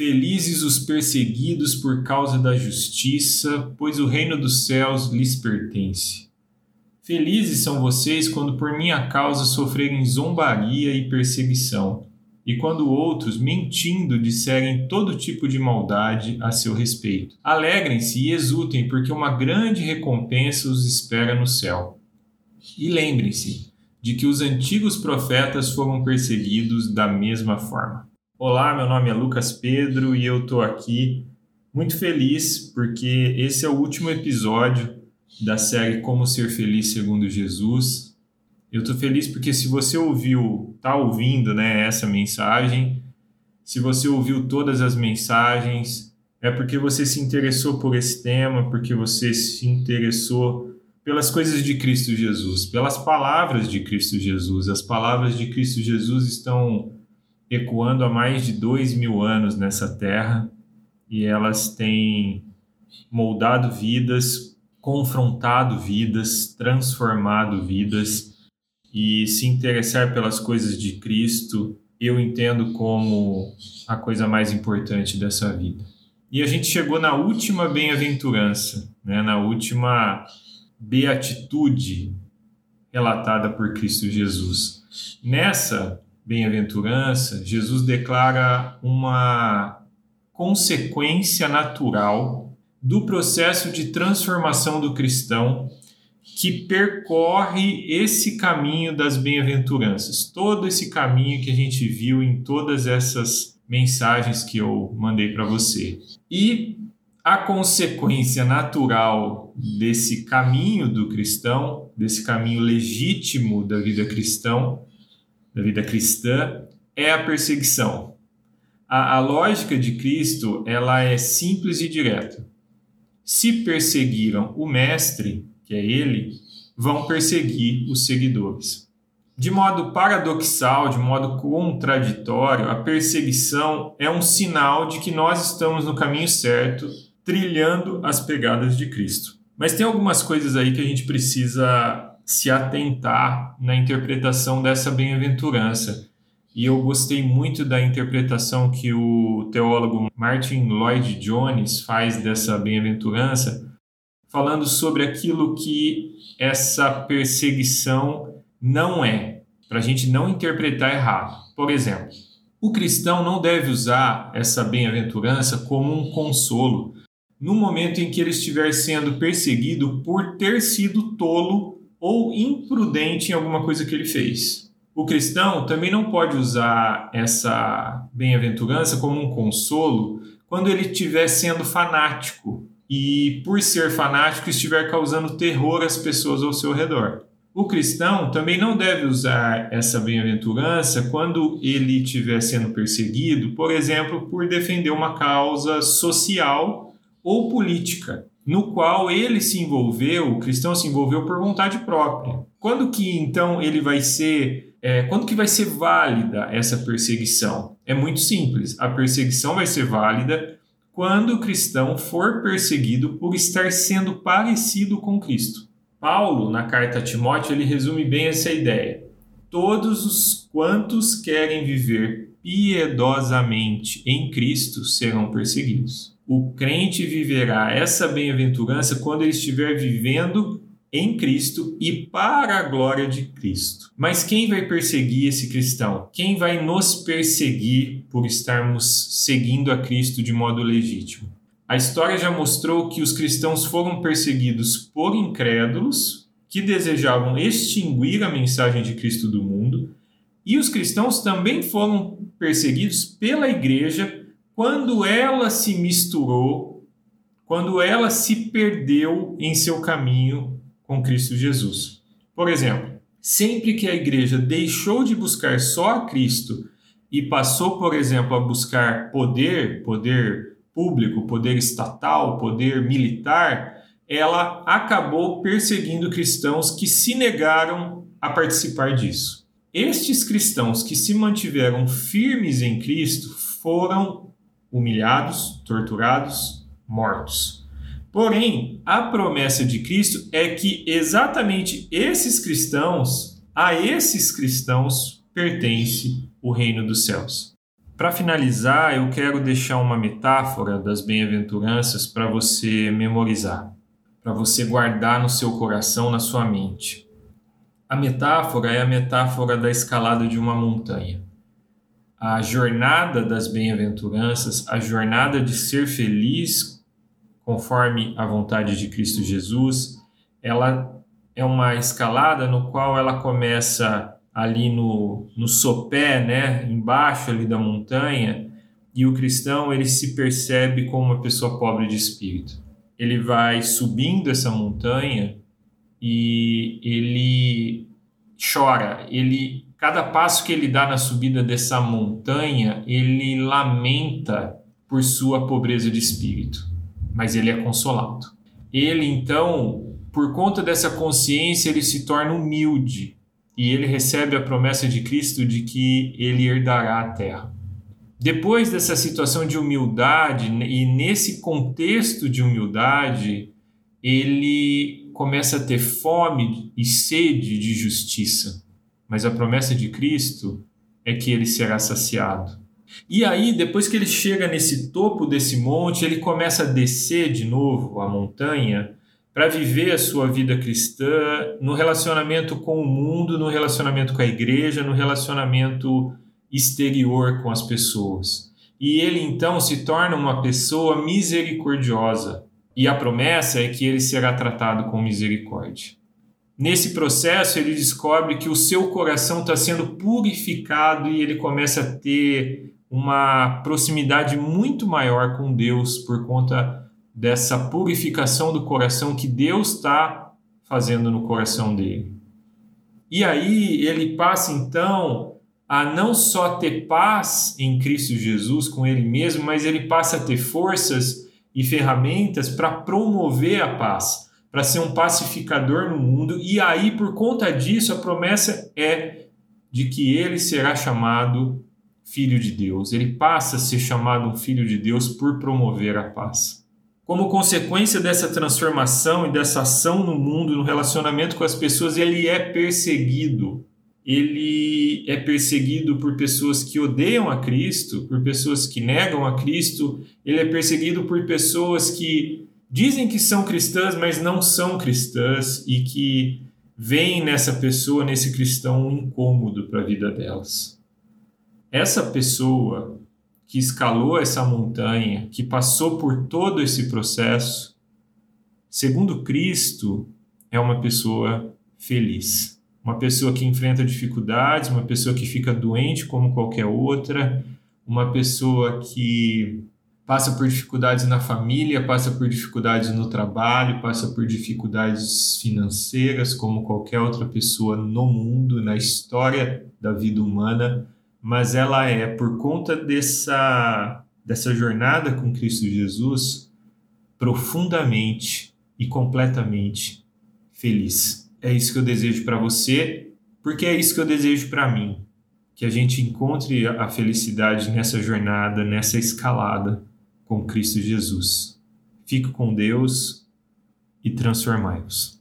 Felizes os perseguidos por causa da justiça, pois o reino dos céus lhes pertence. Felizes são vocês quando por minha causa sofrerem zombaria e perseguição, e quando outros, mentindo, disserem todo tipo de maldade a seu respeito. Alegrem-se e exultem, porque uma grande recompensa os espera no céu. E lembrem-se de que os antigos profetas foram perseguidos da mesma forma. Olá, meu nome é Lucas Pedro e eu estou aqui muito feliz porque esse é o último episódio da série Como Ser Feliz Segundo Jesus. Eu estou feliz porque se você ouviu, está ouvindo né, essa mensagem, se você ouviu todas as mensagens, é porque você se interessou por esse tema, porque você se interessou pelas coisas de Cristo Jesus, pelas palavras de Cristo Jesus. As palavras de Cristo Jesus estão ecoando há mais de dois mil anos nessa terra e elas têm moldado vidas, confrontado vidas, transformado vidas e se interessar pelas coisas de Cristo eu entendo como a coisa mais importante dessa vida. E a gente chegou na última bem-aventurança, né, na última beatitude relatada por Cristo Jesus. Nessa bem-aventurança, Jesus declara uma consequência natural do processo de transformação do cristão que percorre esse caminho das bem-aventuranças, todo esse caminho que a gente viu em todas essas mensagens que eu mandei para você. E a consequência natural desse caminho do cristão, desse caminho legítimo da vida cristão, da vida cristã é a perseguição. A, a lógica de Cristo ela é simples e direta. Se perseguiram o mestre, que é ele, vão perseguir os seguidores. De modo paradoxal, de modo contraditório, a perseguição é um sinal de que nós estamos no caminho certo, trilhando as pegadas de Cristo. Mas tem algumas coisas aí que a gente precisa se atentar na interpretação dessa bem-aventurança. E eu gostei muito da interpretação que o teólogo Martin Lloyd Jones faz dessa bem-aventurança, falando sobre aquilo que essa perseguição não é, para a gente não interpretar errado. Por exemplo, o cristão não deve usar essa bem-aventurança como um consolo no momento em que ele estiver sendo perseguido por ter sido tolo ou imprudente em alguma coisa que ele fez. O cristão também não pode usar essa bem-aventurança como um consolo quando ele estiver sendo fanático e, por ser fanático, estiver causando terror às pessoas ao seu redor. O cristão também não deve usar essa bem-aventurança quando ele estiver sendo perseguido, por exemplo, por defender uma causa social ou política no qual ele se envolveu, o cristão se envolveu por vontade própria. Quando que então ele vai ser, é, quando que vai ser válida essa perseguição? É muito simples. A perseguição vai ser válida quando o cristão for perseguido por estar sendo parecido com Cristo. Paulo, na carta a Timóteo, ele resume bem essa ideia. Todos os quantos querem viver piedosamente em Cristo serão perseguidos o crente viverá essa bem-aventurança quando ele estiver vivendo em Cristo e para a glória de Cristo. Mas quem vai perseguir esse cristão? Quem vai nos perseguir por estarmos seguindo a Cristo de modo legítimo? A história já mostrou que os cristãos foram perseguidos por incrédulos que desejavam extinguir a mensagem de Cristo do mundo, e os cristãos também foram perseguidos pela igreja quando ela se misturou, quando ela se perdeu em seu caminho com Cristo Jesus. Por exemplo, sempre que a igreja deixou de buscar só a Cristo e passou, por exemplo, a buscar poder, poder público, poder estatal, poder militar, ela acabou perseguindo cristãos que se negaram a participar disso. Estes cristãos que se mantiveram firmes em Cristo foram humilhados, torturados, mortos. Porém, a promessa de Cristo é que exatamente esses cristãos, a esses cristãos pertence o reino dos céus. Para finalizar, eu quero deixar uma metáfora das bem-aventuranças para você memorizar, para você guardar no seu coração, na sua mente. A metáfora é a metáfora da escalada de uma montanha. A jornada das bem-aventuranças, a jornada de ser feliz conforme a vontade de Cristo Jesus, ela é uma escalada no qual ela começa ali no, no sopé, né, embaixo ali da montanha, e o cristão ele se percebe como uma pessoa pobre de espírito. Ele vai subindo essa montanha e ele chora, ele cada passo que ele dá na subida dessa montanha, ele lamenta por sua pobreza de espírito, mas ele é consolado. Ele então, por conta dessa consciência, ele se torna humilde e ele recebe a promessa de Cristo de que ele herdará a terra. Depois dessa situação de humildade, e nesse contexto de humildade, ele começa a ter fome e sede de justiça. Mas a promessa de Cristo é que ele será saciado. E aí, depois que ele chega nesse topo desse monte, ele começa a descer de novo a montanha para viver a sua vida cristã no relacionamento com o mundo, no relacionamento com a igreja, no relacionamento exterior com as pessoas. E ele então se torna uma pessoa misericordiosa. E a promessa é que ele será tratado com misericórdia. Nesse processo, ele descobre que o seu coração está sendo purificado e ele começa a ter uma proximidade muito maior com Deus por conta dessa purificação do coração que Deus está fazendo no coração dele. E aí ele passa então a não só ter paz em Cristo Jesus com ele mesmo, mas ele passa a ter forças e ferramentas para promover a paz, para ser um pacificador no mundo. E aí, por conta disso, a promessa é de que ele será chamado filho de Deus. Ele passa a ser chamado um filho de Deus por promover a paz. Como consequência dessa transformação e dessa ação no mundo, no relacionamento com as pessoas, ele é perseguido. Ele é perseguido por pessoas que odeiam a Cristo, por pessoas que negam a Cristo, ele é perseguido por pessoas que dizem que são cristãs, mas não são cristãs e que veem nessa pessoa, nesse cristão, um incômodo para a vida delas. Essa pessoa que escalou essa montanha, que passou por todo esse processo, segundo Cristo, é uma pessoa feliz. Uma pessoa que enfrenta dificuldades, uma pessoa que fica doente como qualquer outra, uma pessoa que passa por dificuldades na família, passa por dificuldades no trabalho, passa por dificuldades financeiras, como qualquer outra pessoa no mundo, na história da vida humana mas ela é, por conta dessa, dessa jornada com Cristo Jesus, profundamente e completamente feliz. É isso que eu desejo para você, porque é isso que eu desejo para mim. Que a gente encontre a felicidade nessa jornada, nessa escalada com Cristo Jesus. Fique com Deus e transformai-vos.